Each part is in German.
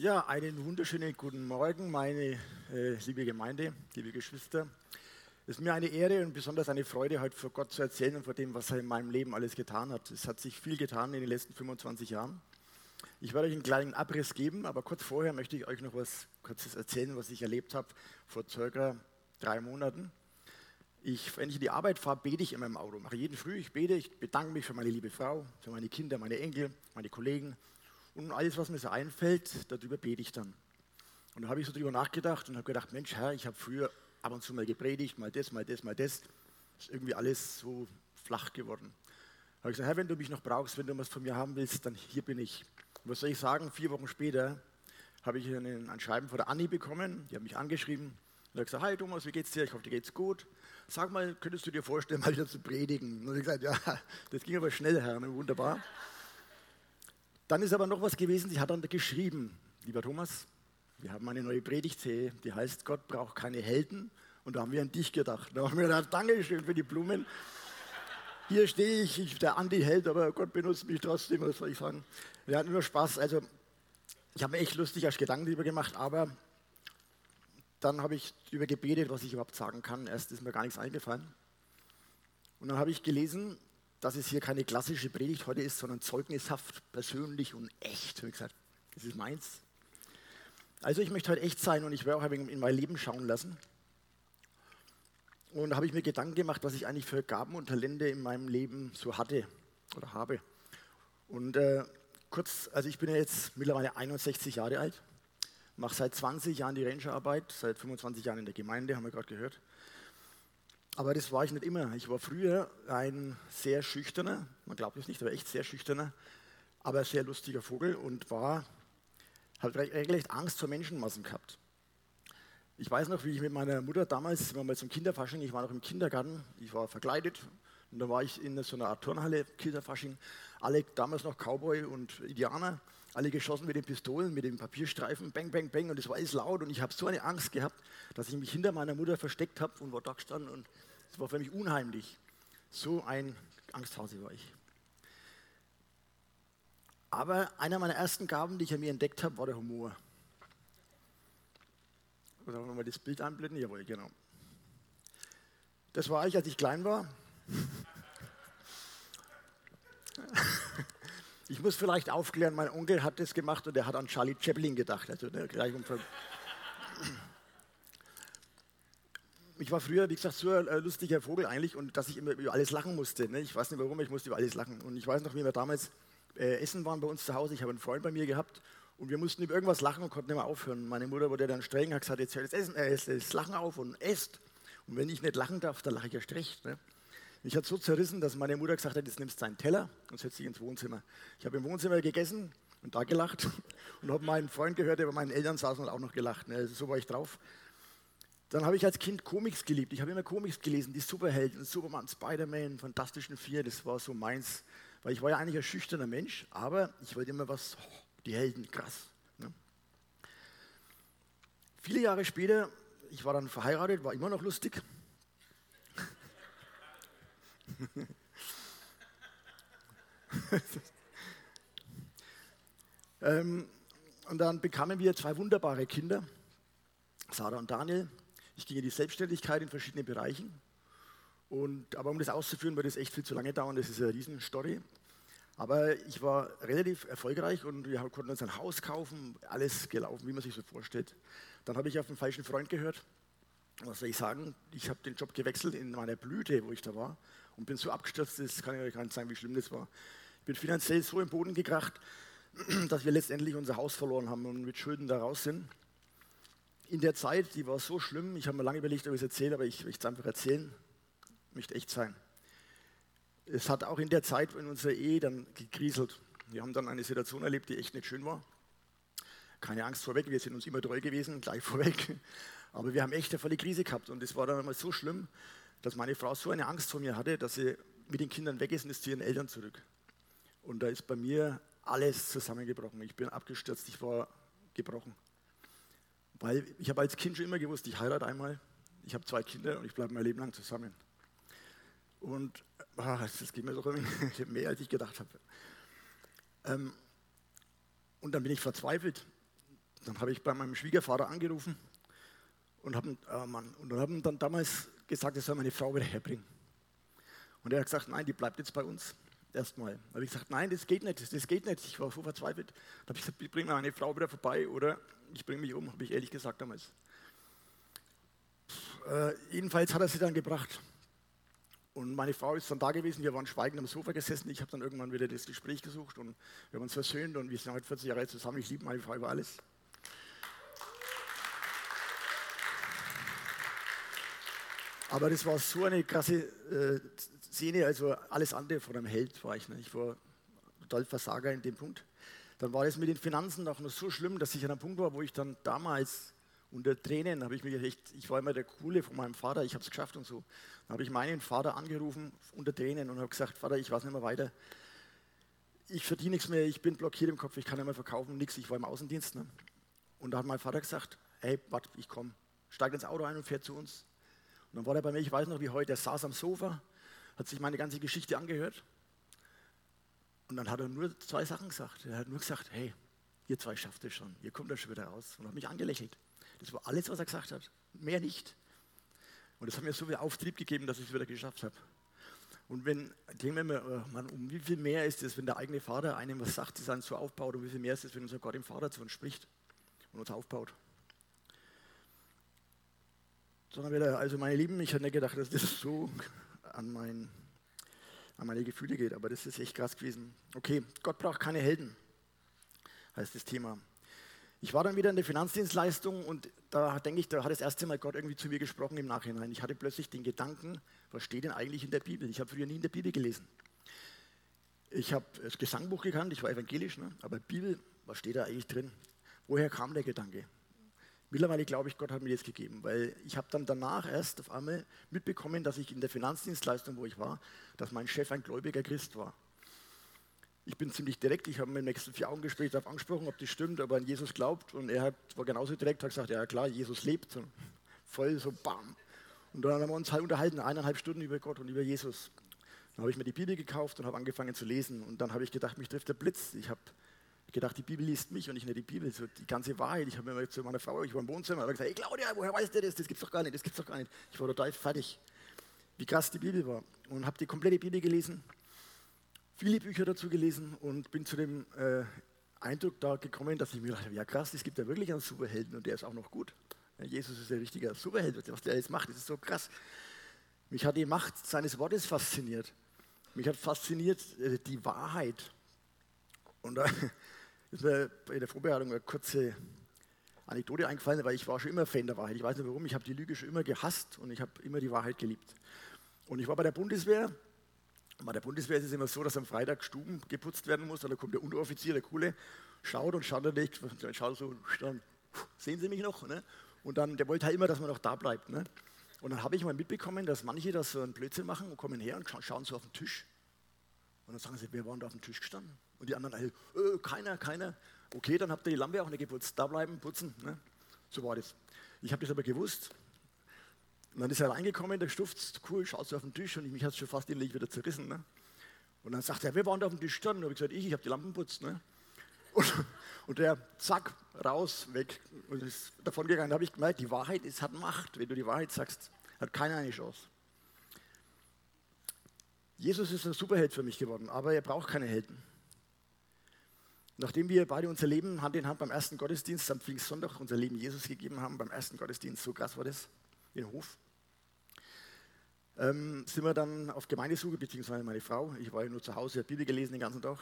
Ja, einen wunderschönen guten Morgen, meine äh, liebe Gemeinde, liebe Geschwister. Es ist mir eine Ehre und besonders eine Freude, heute vor Gott zu erzählen und vor dem, was er in meinem Leben alles getan hat. Es hat sich viel getan in den letzten 25 Jahren. Ich werde euch einen kleinen Abriss geben, aber kurz vorher möchte ich euch noch was Kurzes erzählen, was ich erlebt habe vor circa drei Monaten. Ich, wenn ich in die Arbeit fahre, bete ich immer im Auto. Mache jeden Früh, ich bete, ich bedanke mich für meine liebe Frau, für meine Kinder, meine Enkel, meine Kollegen und alles, was mir so einfällt, darüber bete ich dann. Und da habe ich so drüber nachgedacht und habe gedacht, Mensch, Herr, ich habe früher ab und zu mal gepredigt, mal das, mal das, mal das. Ist irgendwie alles so flach geworden. Da habe ich gesagt, Herr, wenn du mich noch brauchst, wenn du was von mir haben willst, dann hier bin ich. Und was soll ich sagen? Vier Wochen später habe ich ein, ein Schreiben von der Anni bekommen. Die hat mich angeschrieben und hat gesagt, hi Thomas, wie geht's dir? Ich hoffe, dir geht's gut. Sag mal, könntest du dir vorstellen, mal wieder zu predigen? Und ich gesagt, ja, das ging aber schnell, Herr, ne? wunderbar. Dann ist aber noch was gewesen, sie hat dann geschrieben, lieber Thomas, wir haben eine neue Predigtserie, die heißt Gott braucht keine Helden. Und da haben wir an dich gedacht. Da haben wir gedacht, Dankeschön für die Blumen. Hier stehe ich, ich der Anti-Held, aber Gott benutzt mich trotzdem, was soll ich sagen. Wir hatten nur Spaß. Also, ich habe mir echt lustig als Gedanken darüber gemacht, aber dann habe ich darüber gebetet, was ich überhaupt sagen kann. Erst ist mir gar nichts eingefallen. Und dann habe ich gelesen, dass es hier keine klassische Predigt heute ist, sondern zeugnishaft, persönlich und echt. Ich gesagt, das ist meins. Also ich möchte heute echt sein und ich werde auch in mein Leben schauen lassen. Und da habe ich mir Gedanken gemacht, was ich eigentlich für Gaben und Talente in meinem Leben so hatte oder habe. Und äh, kurz, also ich bin ja jetzt mittlerweile 61 Jahre alt, mache seit 20 Jahren die Rangerarbeit, seit 25 Jahren in der Gemeinde, haben wir gerade gehört. Aber das war ich nicht immer. Ich war früher ein sehr schüchterner, man glaubt es nicht, aber echt sehr schüchterner, aber sehr lustiger Vogel und war, habe regelrecht Angst vor Menschenmassen gehabt. Ich weiß noch, wie ich mit meiner Mutter damals, wir mal zum Kinderfasching, ich war noch im Kindergarten, ich war verkleidet und da war ich in so einer Art Turnhalle, Kinderfasching, alle damals noch Cowboy und Indianer, alle geschossen mit den Pistolen, mit den Papierstreifen, bang, bang, bang und es war alles laut und ich habe so eine Angst gehabt, dass ich mich hinter meiner Mutter versteckt habe und war da gestanden und es war für mich unheimlich. So ein Angsthase war ich. Aber einer meiner ersten Gaben, die ich an mir entdeckt habe, war der Humor. Oder wollen wir mal das Bild einblenden? Jawohl, genau. Das war ich, als ich klein war. Ich muss vielleicht aufklären, mein Onkel hat das gemacht und er hat an Charlie Chaplin gedacht. Also ne, gleich um ich war früher, wie gesagt, so ein lustiger Vogel eigentlich und dass ich immer über alles lachen musste. Ne? Ich weiß nicht warum, ich musste über alles lachen. Und ich weiß noch, wie wir damals äh, essen waren bei uns zu Hause. Ich habe einen Freund bei mir gehabt und wir mussten über irgendwas lachen und konnten nicht mehr aufhören. Meine Mutter wurde dann streng, hat gesagt, jetzt hört das, Essen, äh, das Lachen auf und esst. Und wenn ich nicht lachen darf, dann lache ich erst recht. Ne? Mich hat so zerrissen, dass meine Mutter gesagt hat, jetzt nimmst du deinen Teller und setzt dich ins Wohnzimmer. Ich habe im Wohnzimmer gegessen und da gelacht und habe meinen Freund gehört, der bei meinen Eltern saß und auch noch gelacht. Ne? Also so war ich drauf. Dann habe ich als Kind Comics geliebt. Ich habe immer Comics gelesen, die Superhelden, Superman, Spider-Man, Fantastischen Vier, das war so meins. Weil ich war ja eigentlich ein schüchterner Mensch, aber ich wollte immer was, oh, die Helden, krass. Ne? Viele Jahre später, ich war dann verheiratet, war immer noch lustig. ähm, und dann bekamen wir zwei wunderbare Kinder, Sarah und Daniel. Ich ging in die Selbstständigkeit in verschiedenen Bereichen. Und, aber um das auszuführen, würde es echt viel zu lange dauern. Das ist eine Riesenstory. Aber ich war relativ erfolgreich und wir konnten uns ein Haus kaufen, alles gelaufen, wie man sich so vorstellt. Dann habe ich auf einen falschen Freund gehört. Was soll ich sagen? Ich habe den Job gewechselt in meiner Blüte, wo ich da war, und bin so abgestürzt, das kann ich euch gar nicht sagen, wie schlimm das war. Ich bin finanziell so im Boden gekracht, dass wir letztendlich unser Haus verloren haben und mit Schulden da raus sind in der Zeit, die war so schlimm, ich habe mir lange überlegt, ob ich es erzähle, aber ich möchte es einfach erzählen, möchte echt sein. Es hat auch in der Zeit in unserer Ehe dann gekriselt. Wir haben dann eine Situation erlebt, die echt nicht schön war. Keine Angst vorweg, wir sind uns immer treu gewesen, gleich vorweg. Aber wir haben echt eine volle Krise gehabt und es war dann einmal so schlimm, dass meine Frau so eine Angst vor mir hatte, dass sie mit den Kindern weg ist und ist zu ihren Eltern zurück. Und da ist bei mir alles zusammengebrochen. Ich bin abgestürzt, ich war gebrochen. Weil ich habe als Kind schon immer gewusst, ich heirate einmal, ich habe zwei Kinder und ich bleibe mein Leben lang zusammen. Und ah, das geht mir doch mehr, als ich gedacht habe. Ähm, und dann bin ich verzweifelt. dann habe ich bei meinem Schwiegervater angerufen und habe äh, und haben dann damals gesagt, er soll meine Frau wieder herbringen. Und er hat gesagt, nein, die bleibt jetzt bei uns. Erstmal. Da habe ich gesagt, nein, das geht nicht, das geht nicht. Ich war so verzweifelt. Da habe ich gesagt, ich bringe meine Frau wieder vorbei oder ich bringe mich um, habe ich ehrlich gesagt damals. Äh, jedenfalls hat er sie dann gebracht. Und meine Frau ist dann da gewesen, wir waren schweigend am Sofa gesessen. Ich habe dann irgendwann wieder das Gespräch gesucht und wir haben uns versöhnt und wir sind heute 40 Jahre zusammen. Ich liebe meine Frau über alles. Aber das war so eine krasse äh, Szene, also alles andere von einem Held war ich. Ne? Ich war total Versager in dem Punkt. Dann war es mit den Finanzen auch noch so schlimm, dass ich an einem Punkt war, wo ich dann damals unter Tränen habe ich mich echt, ich war immer der Coole von meinem Vater, ich habe es geschafft und so. Dann habe ich meinen Vater angerufen unter Tränen und habe gesagt, Vater, ich weiß nicht mehr weiter. Ich verdiene nichts mehr, ich bin blockiert im Kopf, ich kann nicht mehr verkaufen, nichts, ich war im Außendienst. Ne? Und da hat mein Vater gesagt, hey, warte, ich komme, steig ins Auto ein und fährt zu uns. Und dann war er bei mir, ich weiß noch wie heute, er saß am Sofa, hat sich meine ganze Geschichte angehört. Und dann hat er nur zwei Sachen gesagt. Er hat nur gesagt, hey, ihr zwei schafft es schon, ihr kommt da schon wieder raus. Und hat mich angelächelt. Das war alles, was er gesagt hat. Mehr nicht. Und das hat mir so viel Auftrieb gegeben, dass ich es wieder geschafft habe. Und wenn, denken wir mal, man, um wie viel mehr ist es, wenn der eigene Vater einem was sagt, das einen so aufbaut, und wie viel mehr ist es, wenn unser Gott im Vater zu uns spricht und uns aufbaut sondern wieder, also meine Lieben, ich hätte nicht gedacht, dass das so an, mein, an meine Gefühle geht, aber das ist echt krass gewesen. Okay, Gott braucht keine Helden, heißt das Thema. Ich war dann wieder in der Finanzdienstleistung und da denke ich, da hat das erste Mal Gott irgendwie zu mir gesprochen im Nachhinein. Ich hatte plötzlich den Gedanken, was steht denn eigentlich in der Bibel? Ich habe früher nie in der Bibel gelesen. Ich habe das Gesangbuch gekannt, ich war evangelisch, ne? aber Bibel, was steht da eigentlich drin? Woher kam der Gedanke? Mittlerweile glaube ich, Gott hat mir das gegeben, weil ich habe dann danach erst auf einmal mitbekommen, dass ich in der Finanzdienstleistung, wo ich war, dass mein Chef ein gläubiger Christ war. Ich bin ziemlich direkt, ich habe im nächsten vier Augen-Gespräch darauf angesprochen, ob das stimmt, ob er an Jesus glaubt. Und er hat, war genauso direkt, hat gesagt, ja klar, Jesus lebt. Und voll so bam. Und dann haben wir uns halt unterhalten, eineinhalb Stunden über Gott und über Jesus. Dann habe ich mir die Bibel gekauft und habe angefangen zu lesen. Und dann habe ich gedacht, mich trifft der Blitz. Ich habe ich gedacht, die Bibel liest mich und ich nicht die Bibel, so die ganze Wahrheit. Ich habe mir zu meiner Frau, ich war im Wohnzimmer, habe gesagt, hey Claudia, woher weißt du das? Das gibt's doch gar nicht, das gibt's doch gar nicht. Ich war total fertig, wie krass die Bibel war. Und habe die komplette Bibel gelesen, viele Bücher dazu gelesen und bin zu dem äh, Eindruck da gekommen, dass ich mir dachte, ja krass, es gibt ja wirklich einen Superhelden und der ist auch noch gut. Jesus ist ein richtiger Superheld, was der jetzt macht, das ist so krass. Mich hat die Macht seines Wortes fasziniert. Mich hat fasziniert äh, die Wahrheit. Und da ist mir bei der Vorbereitung eine kurze Anekdote eingefallen, weil ich war schon immer Fan der Wahrheit. Ich weiß nicht warum, ich habe die Lüge schon immer gehasst und ich habe immer die Wahrheit geliebt. Und ich war bei der Bundeswehr. Bei der Bundeswehr ist es immer so, dass am Freitag Stuben geputzt werden muss. Da kommt der Unteroffizier, der Coole, schaut und schaut nicht, schaut so, dann, sehen Sie mich noch? Ne? Und dann, der wollte halt immer, dass man noch da bleibt. Ne? Und dann habe ich mal mitbekommen, dass manche das so einen Blödsinn machen und kommen her und schauen so auf den Tisch. Und dann sagen sie, wir waren da auf dem Tisch gestanden. Und die anderen alle, äh, keiner, keiner. Okay, dann habt ihr die Lampe auch nicht geputzt. Da bleiben, putzen. Ne? So war das. Ich habe das aber gewusst. Und dann ist er reingekommen, der Stuft, cool, schaut so auf den Tisch und mich hat es schon fast innerlich wieder zerrissen. Ne? Und dann sagt er, wir waren da auf dem Tisch gestanden. Und ich gesagt, ich, ich habe die Lampen putzt. Ne? Und, und, der, zack, raus, weg und ist davon gegangen. Da habe ich gemerkt, die Wahrheit ist, hat Macht. Wenn du die Wahrheit sagst, hat keiner eine Chance. Jesus ist ein Superheld für mich geworden, aber er braucht keine Helden. Nachdem wir beide unser Leben Hand in Hand beim ersten Gottesdienst am Pfingstsonntag unser Leben Jesus gegeben haben, beim ersten Gottesdienst, so krass war das, in Hof, ähm, sind wir dann auf Gemeindesuche, beziehungsweise meine Frau, ich war ja nur zu Hause, habe Bibel gelesen den ganzen Tag.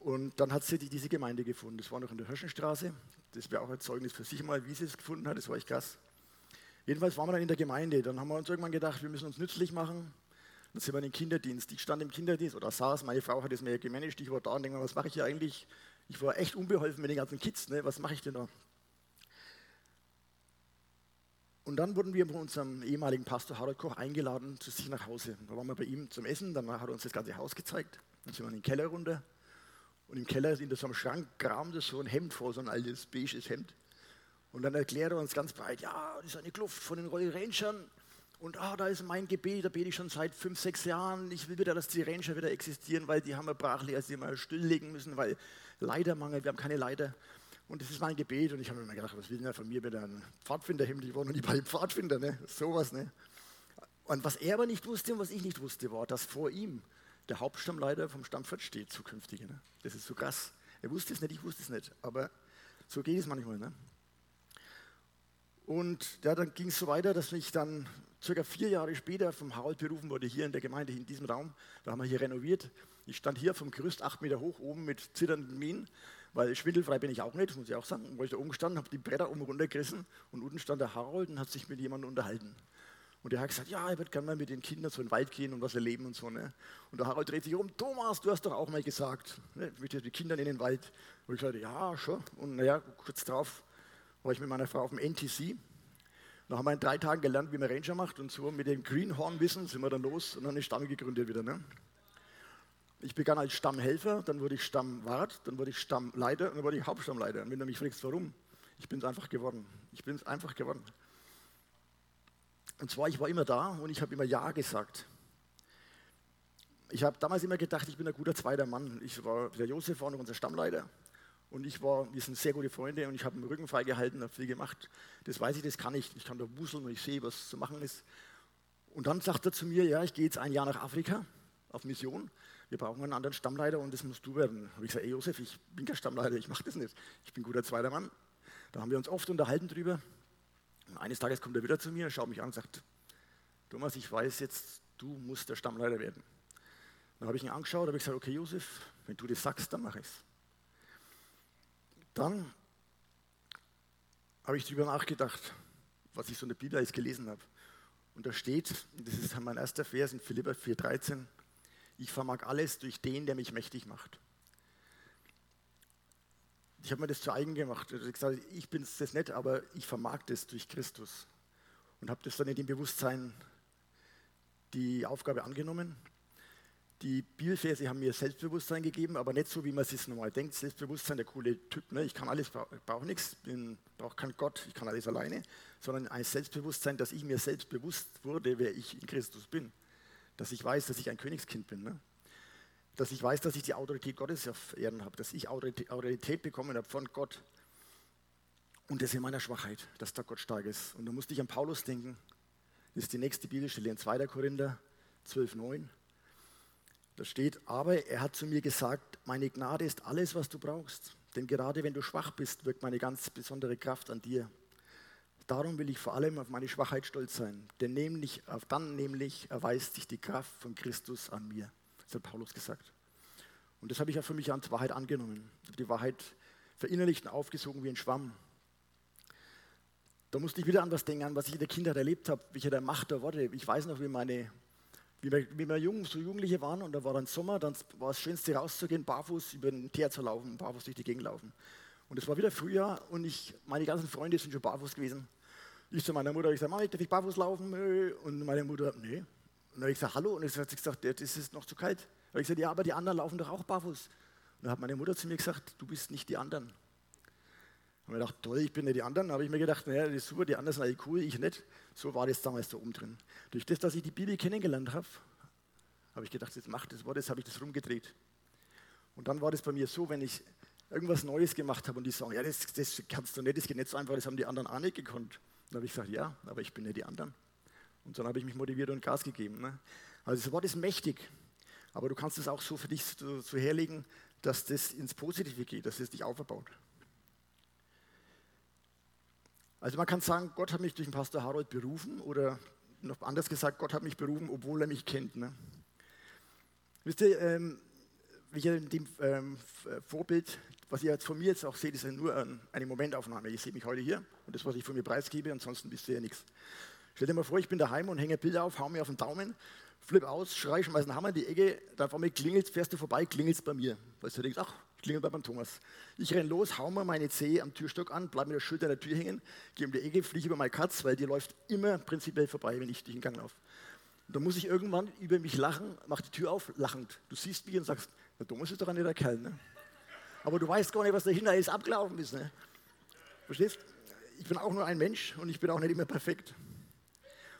Und dann hat sie diese Gemeinde gefunden. Das war noch in der Hirschenstraße. Das wäre auch ein Zeugnis für sich mal, wie sie es gefunden hat. Das war echt krass. Jedenfalls waren wir dann in der Gemeinde. Dann haben wir uns irgendwann gedacht, wir müssen uns nützlich machen. Dann sind wir in den Kinderdienst. Ich stand im Kinderdienst oder saß, meine Frau hat es mir gemanagt, ich war da und denke mal, was mache ich hier eigentlich? Ich war echt unbeholfen mit den ganzen Kids, ne? was mache ich denn da? Und dann wurden wir von unserem ehemaligen Pastor Harald Koch eingeladen zu sich nach Hause. Da waren wir bei ihm zum Essen, dann hat er uns das ganze Haus gezeigt. Dann sind wir in den Keller runter. Und im Keller in so einem Schrank kramte so ein Hemd vor, so ein altes beiges Hemd. Und dann erklärt er uns ganz breit, ja, das ist eine Kluft von den Royal Rangern. Und ah, da ist mein Gebet, da bete ich schon seit fünf, sechs Jahren. Ich will wieder, dass die Ranger wieder existieren, weil die haben wir brachlich, als die mal stilllegen müssen, weil Leitermangel, wir haben keine Leiter. Und das ist mein Gebet. Und ich habe mir gedacht, was will denn von mir mit einem Pfadfinderhemd? Ich war noch nie bei einem Pfadfinder, ne? sowas. Ne? Und was er aber nicht wusste und was ich nicht wusste, war, dass vor ihm der Hauptstammleiter vom Stammfurt steht, zukünftige. Ne? Das ist so krass. Er wusste es nicht, ich wusste es nicht. Aber so geht es manchmal. Ne? Und ja, dann ging es so weiter, dass ich dann circa vier Jahre später vom Harald berufen wurde, hier in der Gemeinde, in diesem Raum. Da haben wir hier renoviert. Ich stand hier vom Gerüst acht Meter hoch, oben mit zitternden Minen, weil schwindelfrei bin ich auch nicht, muss ich auch sagen. Wo ich da oben stand, habe die Bretter oben runtergerissen und unten stand der Harald und hat sich mit jemandem unterhalten. Und der hat gesagt, ja, er wird gerne mal mit den Kindern so in den Wald gehen und was erleben und so. Ne? Und der Harald dreht sich um, Thomas, du hast doch auch mal gesagt, ne, mit den Kindern in den Wald. Und ich sagte, ja, schon. Und naja, kurz drauf war ich mit meiner Frau auf dem NTC. Da haben wir in drei Tagen gelernt, wie man Ranger macht. Und so mit dem Greenhorn-Wissen sind wir dann los und dann eine Stamm gegründet wieder. Ne? Ich begann als Stammhelfer, dann wurde ich Stammwart, dann wurde ich Stammleiter und dann wurde ich Hauptstammleiter. Und wenn du mich fragst, warum, ich bin es einfach geworden. Ich bin es einfach geworden. Und zwar, ich war immer da und ich habe immer Ja gesagt. Ich habe damals immer gedacht, ich bin ein guter zweiter Mann. Ich war, der Josef war noch unser Stammleiter und ich war, wir sind sehr gute Freunde und ich habe den Rücken frei gehalten, habe viel gemacht. Das weiß ich, das kann ich. Ich kann da wuseln und ich sehe, was zu machen ist. Und dann sagt er zu mir, ja, ich gehe jetzt ein Jahr nach Afrika auf Mission. Wir brauchen einen anderen Stammleiter und das musst du werden. Habe ich gesagt, ey Josef, ich bin kein Stammleiter, ich mache das nicht. Ich bin guter zweiter Mann. Da haben wir uns oft unterhalten drüber. Und eines Tages kommt er wieder zu mir, schaut mich an und sagt, Thomas, ich weiß jetzt, du musst der Stammleiter werden. Dann habe ich ihn angeschaut, habe ich gesagt, okay Josef, wenn du das sagst, dann mache ich es. Dann habe ich darüber nachgedacht, was ich so in der Bibel jetzt gelesen habe. Und da steht, das ist mein erster Vers in Philippa 4,13, ich vermag alles durch den, der mich mächtig macht. Ich habe mir das zu eigen gemacht. Ich, gesagt, ich bin es nicht, aber ich vermag das durch Christus. Und habe das dann in dem Bewusstsein die Aufgabe angenommen. Die Bibelverse haben mir Selbstbewusstsein gegeben, aber nicht so, wie man es normal denkt. Selbstbewusstsein, der coole Typ, ne? ich kann alles, brauche nichts, brauche keinen Gott, ich kann alles alleine, sondern ein Selbstbewusstsein, dass ich mir selbst bewusst wurde, wer ich in Christus bin. Dass ich weiß, dass ich ein Königskind bin. Ne? Dass ich weiß, dass ich die Autorität Gottes auf Erden habe, dass ich Autorität bekommen habe von Gott. Und das in meiner Schwachheit, dass da Gott stark ist. Und da musste ich an Paulus denken. Das ist die nächste Bibelstelle in 2. Korinther 12, 9. Da steht, aber er hat zu mir gesagt, meine Gnade ist alles, was du brauchst. Denn gerade wenn du schwach bist, wirkt meine ganz besondere Kraft an dir. Darum will ich vor allem auf meine Schwachheit stolz sein. Denn nämlich, dann nämlich erweist sich die Kraft von Christus an mir. Das hat Paulus gesagt. Und das habe ich auch für mich als Wahrheit angenommen. Ich habe die Wahrheit verinnerlicht und aufgesogen wie ein Schwamm. Da musste ich wieder an was denken, an was ich in der Kindheit erlebt habe, welche der Macht der Worte. Ich weiß noch, wie meine wie wir, wie wir jung, so Jugendliche waren und da war dann Sommer, dann war das Schönste rauszugehen, barfuß über den Teer zu laufen, barfuß durch die Gegend laufen. Und es war wieder Frühjahr und ich, meine ganzen Freunde sind schon barfuß gewesen. Ich zu meiner Mutter, ich sage, Mama, darf ich barfuß laufen? Und meine Mutter, nee. Und dann habe ich gesagt, hallo. Und dann hat sie gesagt, das ist noch zu kalt. Habe ich gesagt, ja, aber die anderen laufen doch auch barfuß. Und dann hat meine Mutter zu mir gesagt, du bist nicht die anderen. Und ich gedacht, toll, ich bin nicht die anderen. Habe ich mir gedacht, naja, das ist super, die anderen sind alle cool, ich nicht. So war das damals da oben drin. Durch das, dass ich die Bibel kennengelernt habe, habe ich gedacht, jetzt macht das Wort, jetzt habe ich das rumgedreht. Und dann war das bei mir so, wenn ich irgendwas Neues gemacht habe und die sagen, ja, das, das kannst du nicht, das geht nicht so einfach, das haben die anderen auch nicht gekonnt. Dann habe ich gesagt, ja, aber ich bin nicht die anderen. Und dann habe ich mich motiviert und Gas gegeben. Ne? Also das Wort ist mächtig, aber du kannst es auch so für dich so, so herlegen, dass das ins Positive geht, dass es dich aufbaut. Also man kann sagen, Gott hat mich durch den Pastor Harold berufen oder noch anders gesagt, Gott hat mich berufen, obwohl er mich kennt. Ne? Wisst ihr, ähm, wie ihr in dem ähm, Vorbild, was ihr jetzt von mir jetzt auch seht, ist ja nur ein, eine Momentaufnahme. Ihr seht mich heute hier und das, was ich von mir preisgebe, ansonsten wisst ihr ja nichts. Stell dir mal vor, ich bin daheim und hänge Bilder auf, hau mir auf den Daumen, flipp aus, schrei, schmeiß einen Hammer in die Ecke, dann vor mir klingelt, fährst du vorbei, klingelt bei mir. Weil du denkst, ach, klingelt bei beim Thomas. Ich renn los, hau mir meine Zehe am Türstock an, bleib mit der Schulter an der Tür hängen, gehe um die Ecke, fliege über meine Katz, weil die läuft immer prinzipiell vorbei, wenn ich durch den Gang laufe. Dann muss ich irgendwann über mich lachen, mach die Tür auf, lachend. Du siehst mich und sagst, der Thomas ist doch ein netter Kerl, ne? Aber du weißt gar nicht, was dahinter ist, abgelaufen ist, ne? Verstehst? Ich bin auch nur ein Mensch und ich bin auch nicht immer perfekt.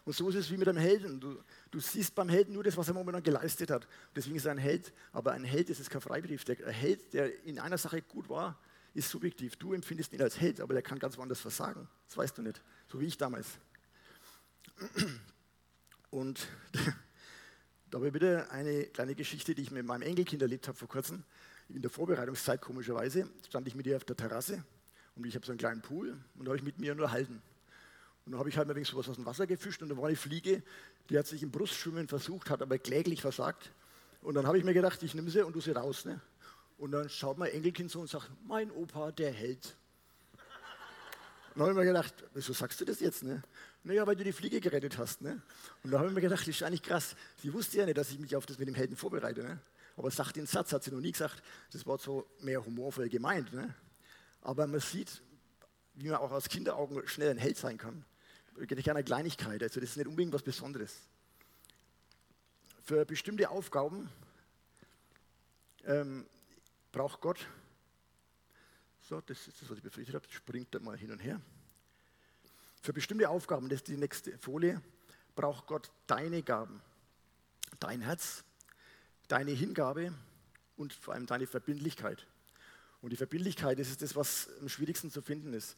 Und so ist es wie mit einem Helden. Du, du siehst beim Helden nur das, was er momentan geleistet hat. Deswegen ist er ein Held. Aber ein Held ist kein Freibrief. Der Held, der in einer Sache gut war, ist subjektiv. Du empfindest ihn als Held, aber der kann ganz woanders versagen. Das weißt du nicht. So wie ich damals. Und da habe ich wieder eine kleine Geschichte, die ich mit meinem Enkelkind erlebt habe vor kurzem. In der Vorbereitungszeit, komischerweise, stand ich mit ihr auf der Terrasse und ich habe so einen kleinen Pool und da habe ich mit mir nur halten. Und dann habe ich halt mal sowas aus dem Wasser gefischt und da war eine Fliege, die hat sich im Brustschwimmen versucht, hat aber kläglich versagt. Und dann habe ich mir gedacht, ich nehme sie und du sie raus. Ne? Und dann schaut mein Enkelkind so und sagt, mein Opa, der hält. Und dann habe ich mir gedacht, wieso sagst du das jetzt? Ne? Naja, weil du die Fliege gerettet hast. Ne? Und da habe ich mir gedacht, das ist eigentlich krass. Sie wusste ja nicht, dass ich mich auf das mit dem Helden vorbereite. Ne? Aber sagt den Satz, hat sie noch nie gesagt. Das war so mehr humorvoll gemeint. Ne? Aber man sieht, wie man auch aus Kinderaugen schnell ein Held sein kann. Durch eine Kleinigkeit. Also das ist nicht unbedingt was Besonderes. Für bestimmte Aufgaben ähm, braucht Gott, so, das ist das, was ich befürchtet habe, springt da mal hin und her. Für bestimmte Aufgaben, das ist die nächste Folie, braucht Gott deine Gaben, dein Herz, deine Hingabe und vor allem deine Verbindlichkeit. Und die Verbindlichkeit, das ist das, was am schwierigsten zu finden ist.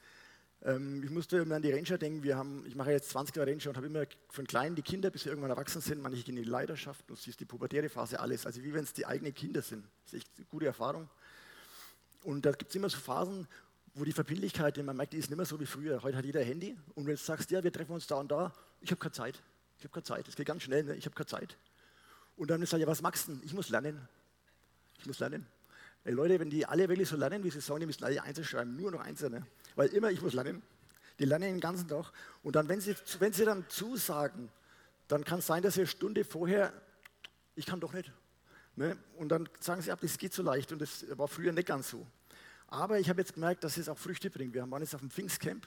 Ähm, ich musste immer an die Ranger denken. Wir haben, ich mache jetzt 20 Jahre Ranger und habe immer von kleinen die Kinder, bis sie irgendwann erwachsen sind, manche gehen in die Leidenschaft und siehst die pubertäre Phase, alles. Also wie wenn es die eigenen Kinder sind. Das ist echt eine gute Erfahrung. Und da gibt es immer so Phasen, wo die Verbindlichkeit, man merkt, die ist nicht mehr so wie früher. Heute hat jeder Handy und wenn du sagst, ja, wir treffen uns da und da, ich habe keine Zeit. Ich habe keine Zeit. Das geht ganz schnell, ne? ich habe keine Zeit. Und dann ist er, ja, was machst du denn? Ich muss lernen. Ich muss lernen. Ey, Leute, wenn die alle wirklich so lernen, wie sie sagen, die müssen alle Einzel schreiben, nur noch Einzelne. Weil immer, ich muss lernen. Die lernen den ganzen Tag. Und dann, wenn sie, wenn sie dann zusagen, dann kann es sein, dass sie eine Stunde vorher, ich kann doch nicht. Ne? Und dann sagen sie ab, das geht so leicht. Und das war früher nicht ganz so. Aber ich habe jetzt gemerkt, dass es auch Früchte bringt. Wir waren jetzt auf dem Pfingstcamp.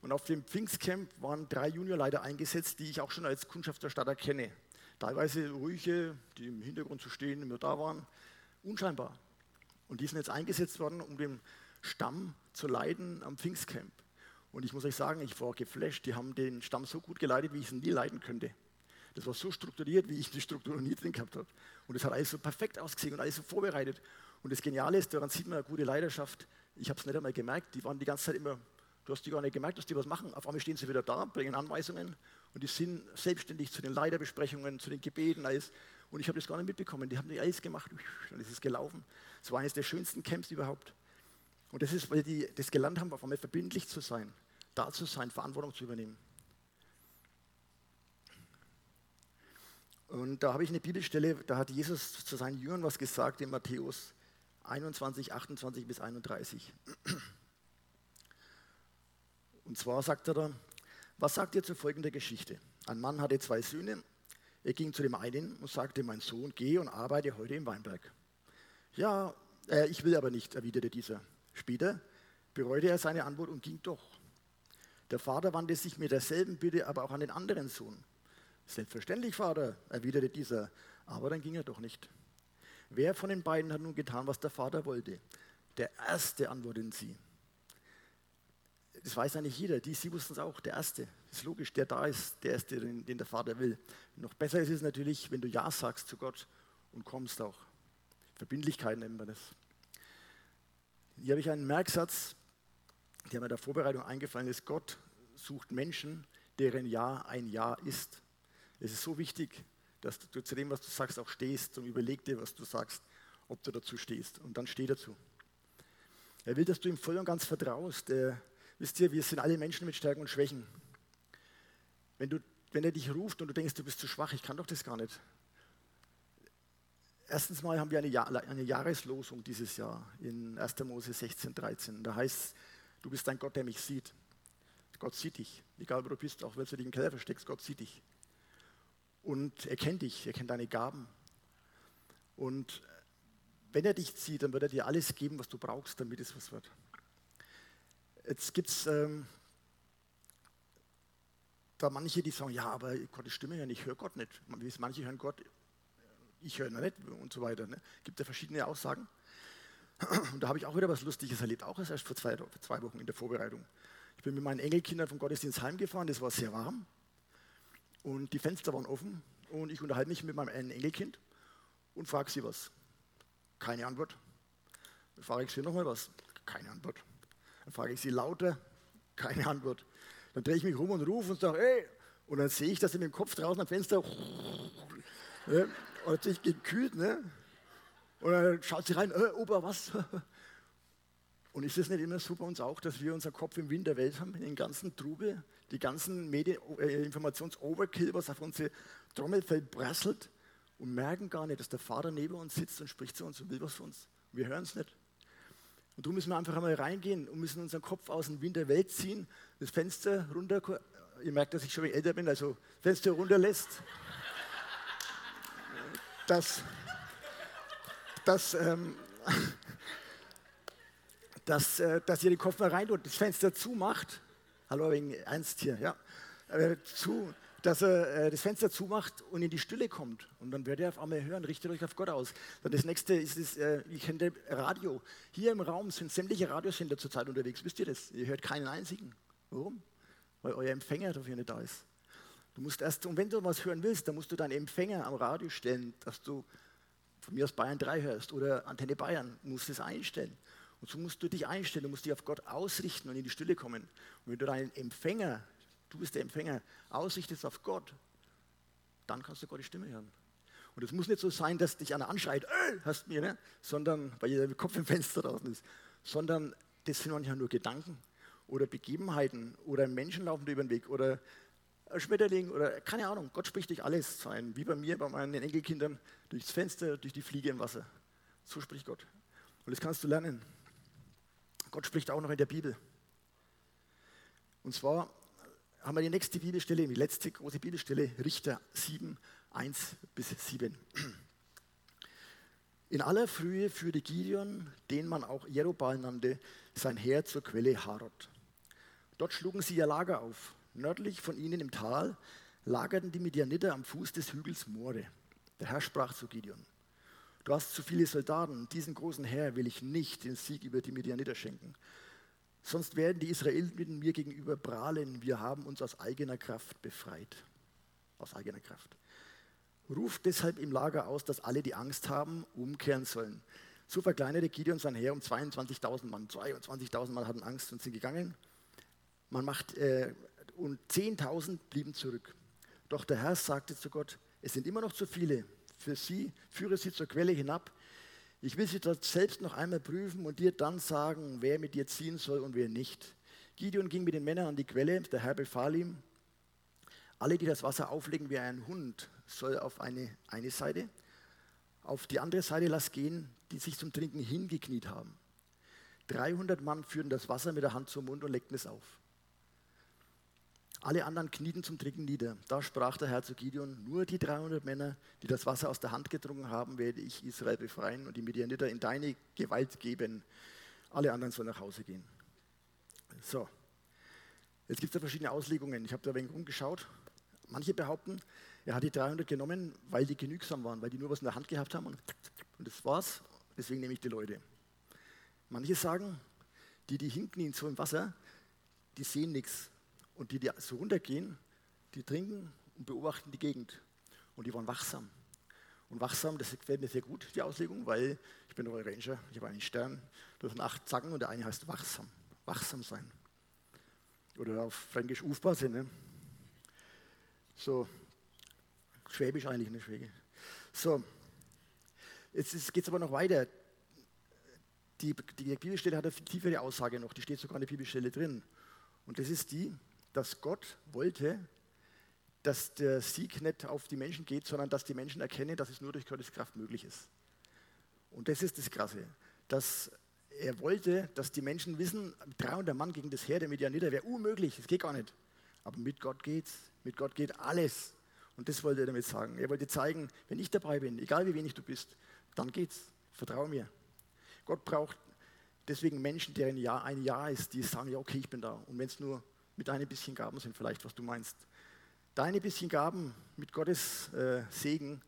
Und auf dem Pfingstcamp waren drei Juniorleiter eingesetzt, die ich auch schon als Kundschafterstatter kenne. Teilweise ruhige, die im Hintergrund zu stehen, immer da waren. Unscheinbar. Und die sind jetzt eingesetzt worden, um den Stamm zu leiten am Pfingstcamp. Und ich muss euch sagen, ich war geflasht. Die haben den Stamm so gut geleitet, wie ich es nie leiten könnte. Das war so strukturiert, wie ich die Struktur noch nie drin gehabt habe. Und es hat alles so perfekt ausgesehen und alles so vorbereitet. Und das Geniale ist, daran sieht man eine gute Leidenschaft. Ich habe es nicht einmal gemerkt. Die waren die ganze Zeit immer, du hast die gar nicht gemerkt, dass die was machen. Auf einmal stehen sie wieder da, bringen Anweisungen und die sind selbstständig zu den Leiterbesprechungen, zu den Gebeten, alles. Und ich habe das gar nicht mitbekommen. Die haben nicht alles gemacht. Ist es gelaufen. Es war eines der schönsten Camps überhaupt. Und das ist, weil die das gelernt haben, auf einmal verbindlich zu sein, da zu sein, Verantwortung zu übernehmen. Und da habe ich eine Bibelstelle, da hat Jesus zu seinen Jüngern was gesagt in Matthäus 21, 28 bis 31. Und zwar sagt er da, was sagt ihr zu folgender Geschichte? Ein Mann hatte zwei Söhne er ging zu dem einen und sagte, mein Sohn, geh und arbeite heute im Weinberg. Ja, äh, ich will aber nicht, erwiderte dieser. Später bereute er seine Antwort und ging doch. Der Vater wandte sich mit derselben Bitte aber auch an den anderen Sohn. Selbstverständlich, Vater, erwiderte dieser, aber dann ging er doch nicht. Wer von den beiden hat nun getan, was der Vater wollte? Der Erste antworteten sie das weiß eigentlich jeder, die, sie wussten es auch, der Erste. Ist logisch, der da ist, der Erste, den, den der Vater will. Noch besser ist es natürlich, wenn du Ja sagst zu Gott und kommst auch. Verbindlichkeit nennen wir das. Hier habe ich einen Merksatz, der mir der Vorbereitung eingefallen ist. Gott sucht Menschen, deren Ja ein Ja ist. Es ist so wichtig, dass du zu dem, was du sagst, auch stehst und überleg dir, was du sagst, ob du dazu stehst. Und dann steh dazu. Er will, dass du ihm voll und ganz vertraust. Er Wisst ihr, wir sind alle Menschen mit Stärken und Schwächen. Wenn, du, wenn er dich ruft und du denkst, du bist zu schwach, ich kann doch das gar nicht. Erstens mal haben wir eine, Jahr, eine Jahreslosung dieses Jahr in 1. Mose 16, 13. Da heißt, du bist ein Gott, der mich sieht. Gott sieht dich. Egal wo du bist, auch wenn du dich im Keller versteckst, Gott sieht dich. Und er kennt dich, er kennt deine Gaben. Und wenn er dich sieht, dann wird er dir alles geben, was du brauchst, damit es was wird. Jetzt gibt es ähm, da manche, die sagen, ja, aber Gottes Stimme hören, ich höre Gott nicht. Manche hören Gott, ich höre ihn nicht und so weiter. Ne? Gibt ja verschiedene Aussagen. Und da habe ich auch wieder was Lustiges erlebt, auch erst vor zwei, vor zwei Wochen in der Vorbereitung. Ich bin mit meinen Enkelkindern vom Gottesdienst heimgefahren, das war sehr warm und die Fenster waren offen und ich unterhalte mich mit meinem einen Enkelkind und frage sie was. Keine Antwort. Dann frage ich sie nochmal was. keine Antwort. Dann frage ich sie lauter, keine Antwort. Dann drehe ich mich rum und rufe und sage, ey, und dann sehe ich, dass sie mit dem Kopf draußen am Fenster ne, und natürlich gekühlt, ne? Und dann schaut sie rein, äh, Opa, was? Und ist es nicht immer so bei uns auch, dass wir unseren Kopf im Wind der Welt haben, den ganzen Trubel, die ganzen Medien, äh, Informations-Overkill, was auf unsere Trommelfell prasselt und merken gar nicht, dass der Vater neben uns sitzt und spricht zu uns und will was von uns. Wir hören es nicht. Und darum müssen wir einfach einmal reingehen und müssen unseren Kopf aus dem Wind der Welt ziehen, das Fenster runter, ihr merkt, dass ich schon älter bin, also Fenster runterlässt, dass, dass ähm, dass, äh, dass ihr den Kopf mal rein und das Fenster zumacht. Hallo, wegen Ernst hier, ja. Äh, zu, dass er äh, das Fenster zumacht und in die Stille kommt. Und dann werdet ihr auf einmal hören, richtet euch auf Gott aus. Dann das nächste ist, das, äh, ich kenne Radio. Hier im Raum sind sämtliche Radiosender zurzeit unterwegs. Wisst ihr das? Ihr hört keinen einzigen. Warum? Weil euer Empfänger dafür nicht da ist. Du musst erst, und wenn du was hören willst, dann musst du deinen Empfänger am Radio stellen, dass du von mir aus Bayern 3 hörst oder Antenne Bayern, musst es einstellen. Und so musst du dich einstellen, du musst dich auf Gott ausrichten und in die Stille kommen. Und wenn du deinen Empfänger, du bist der Empfänger, ausrichtest auf Gott, dann kannst du Gottes Stimme hören. Und es muss nicht so sein, dass dich einer anschreit, äh, hast mir, ne? sondern, weil der Kopf im Fenster draußen ist, sondern das sind manchmal nur Gedanken oder Begebenheiten oder Menschen laufen dir über den Weg oder ein Schmetterling oder keine Ahnung. Gott spricht durch alles sein, wie bei mir, bei meinen Enkelkindern, durchs Fenster, durch die Fliege im Wasser. So spricht Gott. Und das kannst du lernen. Gott spricht auch noch in der Bibel. Und zwar haben wir die nächste Bibelstelle, die letzte große Bibelstelle, Richter 7, 1 bis 7. In aller Frühe führte Gideon, den man auch Jerubal nannte, sein Heer zur Quelle Harod. Dort schlugen sie ihr Lager auf. Nördlich von ihnen im Tal lagerten die Midianiter am Fuß des Hügels More. Der Herr sprach zu Gideon: Du hast zu viele Soldaten, diesen großen Herr will ich nicht den Sieg über die Midianiter schenken. Sonst werden die Israeliten mir gegenüber prahlen, wir haben uns aus eigener Kraft befreit. Aus eigener Kraft. Ruf deshalb im Lager aus, dass alle, die Angst haben, umkehren sollen. So verkleinerte Gideon sein Heer um 22.000 Mann. 22.000 Mann hatten Angst und sind gegangen. Man macht, äh, und 10.000 blieben zurück. Doch der Herr sagte zu Gott, es sind immer noch zu viele für sie, führe sie zur Quelle hinab. Ich will sie dort selbst noch einmal prüfen und dir dann sagen, wer mit dir ziehen soll und wer nicht. Gideon ging mit den Männern an die Quelle, der Herr befahl ihm, alle, die das Wasser auflegen wie ein Hund, soll auf eine, eine Seite, auf die andere Seite lass gehen, die sich zum Trinken hingekniet haben. 300 Mann führten das Wasser mit der Hand zum Mund und legten es auf. Alle anderen knieten zum Trinken nieder. Da sprach der Herr zu Gideon, nur die 300 Männer, die das Wasser aus der Hand getrunken haben, werde ich Israel befreien und die Midianiter in deine Gewalt geben. Alle anderen sollen nach Hause gehen. So, jetzt gibt es ja verschiedene Auslegungen. Ich habe da ein wenig rumgeschaut. Manche behaupten, er hat die 300 genommen, weil die genügsam waren, weil die nur was in der Hand gehabt haben und, und das war's. Deswegen nehme ich die Leute. Manche sagen, die, die hinknien so im Wasser, die sehen nichts. Und die, die so runtergehen, die trinken und beobachten die Gegend. Und die waren wachsam. Und wachsam, das gefällt mir sehr gut, die Auslegung, weil ich bin Royal Ranger, ich habe einen Stern, da sind acht Zacken und der eine heißt wachsam. Wachsam sein. Oder auf Fränkisch aufpassen. Ne? So, Schwäbisch eigentlich, ne Schwäbisch. So, jetzt geht es aber noch weiter. Die, die Bibelstelle hat eine tiefere Aussage noch, die steht sogar in der Bibelstelle drin. Und das ist die, dass Gott wollte, dass der Sieg nicht auf die Menschen geht, sondern dass die Menschen erkennen, dass es nur durch Gottes Kraft möglich ist. Und das ist das Krasse, dass er wollte, dass die Menschen wissen, 300 Mann gegen das Heer der Medianiter wäre unmöglich, das geht gar nicht. Aber mit Gott geht's, mit Gott geht alles. Und das wollte er damit sagen. Er wollte zeigen, wenn ich dabei bin, egal wie wenig du bist, dann geht's. Vertraue mir. Gott braucht deswegen Menschen, deren Jahr ein Jahr ist, die sagen, ja, okay, ich bin da. Und wenn es nur mit deinen bisschen Gaben sind vielleicht, was du meinst. Deine bisschen Gaben mit Gottes äh, Segen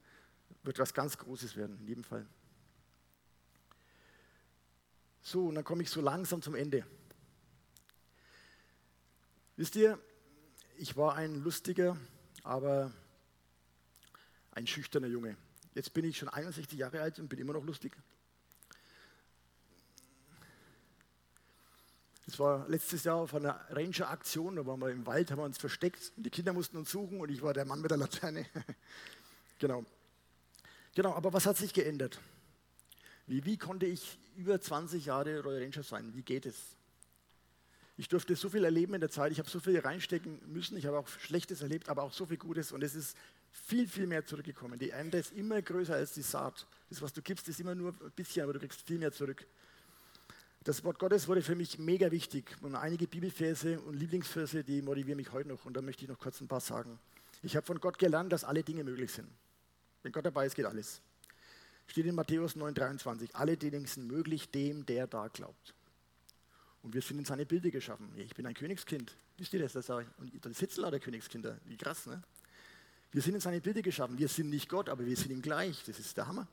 wird was ganz Großes werden, in jedem Fall. So, und dann komme ich so langsam zum Ende. Wisst ihr, ich war ein lustiger, aber ein schüchterner Junge. Jetzt bin ich schon 61 Jahre alt und bin immer noch lustig. Das war letztes Jahr auf einer Ranger-Aktion, da waren wir im Wald, haben wir uns versteckt. Die Kinder mussten uns suchen und ich war der Mann mit der Laterne. genau. Genau, aber was hat sich geändert? Wie, wie konnte ich über 20 Jahre Royal Ranger sein? Wie geht es? Ich durfte so viel erleben in der Zeit, ich habe so viel reinstecken müssen, ich habe auch Schlechtes erlebt, aber auch so viel Gutes und es ist viel, viel mehr zurückgekommen. Die Ernte ist immer größer als die Saat. Das, was du gibst, ist immer nur ein bisschen, aber du kriegst viel mehr zurück. Das Wort Gottes wurde für mich mega wichtig und einige Bibelverse und Lieblingsverse, die motivieren mich heute noch und da möchte ich noch kurz ein paar sagen. Ich habe von Gott gelernt, dass alle Dinge möglich sind. Wenn Gott dabei ist, geht alles. Steht in Matthäus 9,23. Alle Dinge sind möglich dem, der da glaubt. Und wir sind in seine Bilder geschaffen. Ich bin ein Königskind. Wisst ihr das? das und da sitzen lauter Königskinder. Wie krass, ne? Wir sind in seine Bilder geschaffen. Wir sind nicht Gott, aber wir sind ihm gleich. Das ist der Hammer.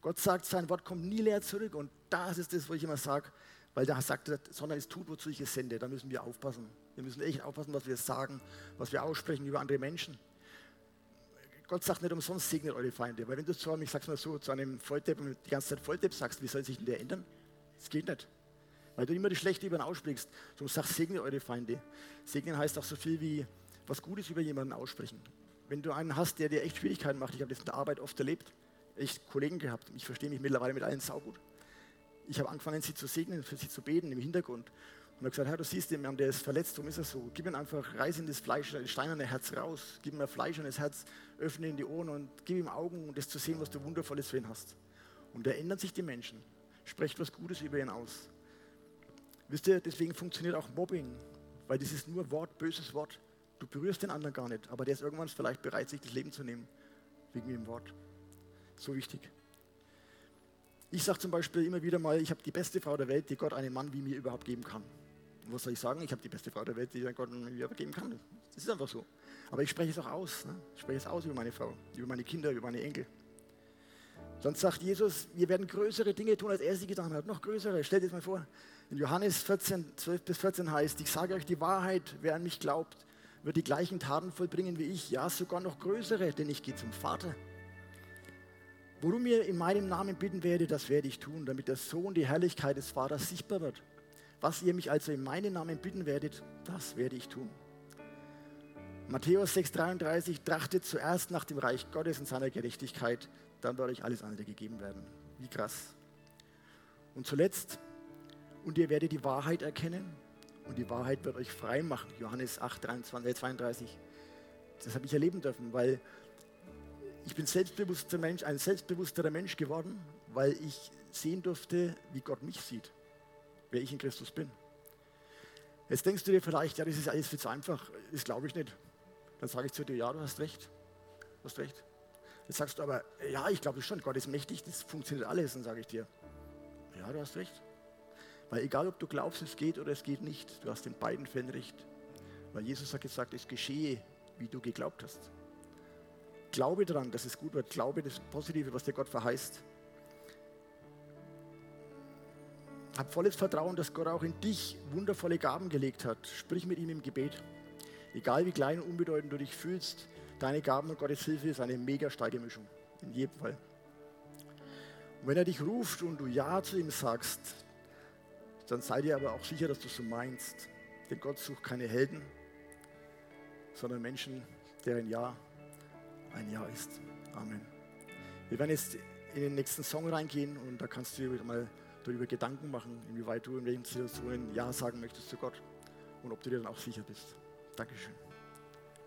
Gott sagt, sein Wort kommt nie leer zurück. Und das ist das, was ich immer sage, weil da sagt er, sondern es tut, wozu ich es sende. Da müssen wir aufpassen. Wir müssen echt aufpassen, was wir sagen, was wir aussprechen über andere Menschen. Gott sagt nicht umsonst, segnet eure Feinde. Weil wenn du zu einem, ich sag's mal so, zu einem Volldepp die ganze Zeit Volldepp sagst, wie soll sich denn der ändern? Das geht nicht. Weil du immer die Schlechte über ihn aussprichst. Du sagst, segne eure Feinde. Segnen heißt auch so viel wie was Gutes über jemanden aussprechen. Wenn du einen hast, der dir echt Schwierigkeiten macht, ich habe das in der Arbeit oft erlebt, echt Kollegen gehabt, ich verstehe mich mittlerweile mit allen saugut. Ich habe angefangen, sie zu segnen, für sie zu beten im Hintergrund. Und habe gesagt, Herr, du siehst den Mann, der ist verletzt, warum ist er so? Gib ihm einfach Reis in das Fleisch, das steinerne Herz raus. Gib ihm ein Fleisch und das Herz, öffne in die Ohren und gib ihm Augen, um das zu sehen, was du Wundervolles für ihn hast. Und da ändern sich die Menschen. Sprecht was Gutes über ihn aus. Wisst ihr, deswegen funktioniert auch Mobbing, weil das ist nur Wort, böses Wort. Du berührst den anderen gar nicht, aber der ist irgendwann vielleicht bereit, sich das Leben zu nehmen, wegen dem Wort. So wichtig. Ich sage zum Beispiel immer wieder mal, ich habe die beste Frau der Welt, die Gott einen Mann wie mir überhaupt geben kann. Und was soll ich sagen? Ich habe die beste Frau der Welt, die Gott mir geben kann. Das ist einfach so. Aber ich spreche es auch aus. Ne? Ich spreche es aus über meine Frau, über meine Kinder, über meine Enkel. Sonst sagt Jesus, wir werden größere Dinge tun, als er sie getan hat. Noch größere. Stellt es mal vor. In Johannes 14, 12 bis 14 heißt, ich sage euch die Wahrheit, wer an mich glaubt, wird die gleichen Taten vollbringen wie ich. Ja, sogar noch größere, denn ich gehe zum Vater. Worum ihr in meinem Namen bitten werdet, das werde ich tun, damit der Sohn die Herrlichkeit des Vaters sichtbar wird. Was ihr mich also in meinem Namen bitten werdet, das werde ich tun. Matthäus 6,33 trachtet zuerst nach dem Reich Gottes und seiner Gerechtigkeit, dann wird euch alles andere gegeben werden. Wie krass. Und zuletzt, und ihr werdet die Wahrheit erkennen und die Wahrheit wird euch frei machen. Johannes 8, 23, 32. Das habe ich erleben dürfen, weil ich bin selbstbewusster Mensch, ein selbstbewussterer Mensch geworden, weil ich sehen durfte, wie Gott mich sieht, wer ich in Christus bin. Jetzt denkst du dir vielleicht, ja, das ist alles viel zu einfach. Das glaube ich nicht. Dann sage ich zu dir, ja, du hast recht. Du hast recht. Jetzt sagst du aber, ja, ich glaube schon, Gott ist mächtig, das funktioniert alles. Dann sage ich dir, ja, du hast recht. Weil egal, ob du glaubst, es geht oder es geht nicht, du hast in beiden Fällen recht. Weil Jesus hat gesagt, es geschehe, wie du geglaubt hast. Glaube daran, dass es gut wird. Glaube das Positive, was dir Gott verheißt. Hab volles Vertrauen, dass Gott auch in dich wundervolle Gaben gelegt hat. Sprich mit ihm im Gebet. Egal wie klein und unbedeutend du dich fühlst, deine Gaben und Gottes Hilfe ist eine mega starke Mischung. In jedem Fall. Und wenn er dich ruft und du Ja zu ihm sagst, dann sei dir aber auch sicher, dass du so meinst. Denn Gott sucht keine Helden, sondern Menschen, deren Ja ein Ja ist. Amen. Wir werden jetzt in den nächsten Song reingehen und da kannst du dir mal darüber Gedanken machen, inwieweit du in welchen Situationen Ja sagen möchtest zu Gott und ob du dir dann auch sicher bist. Dankeschön.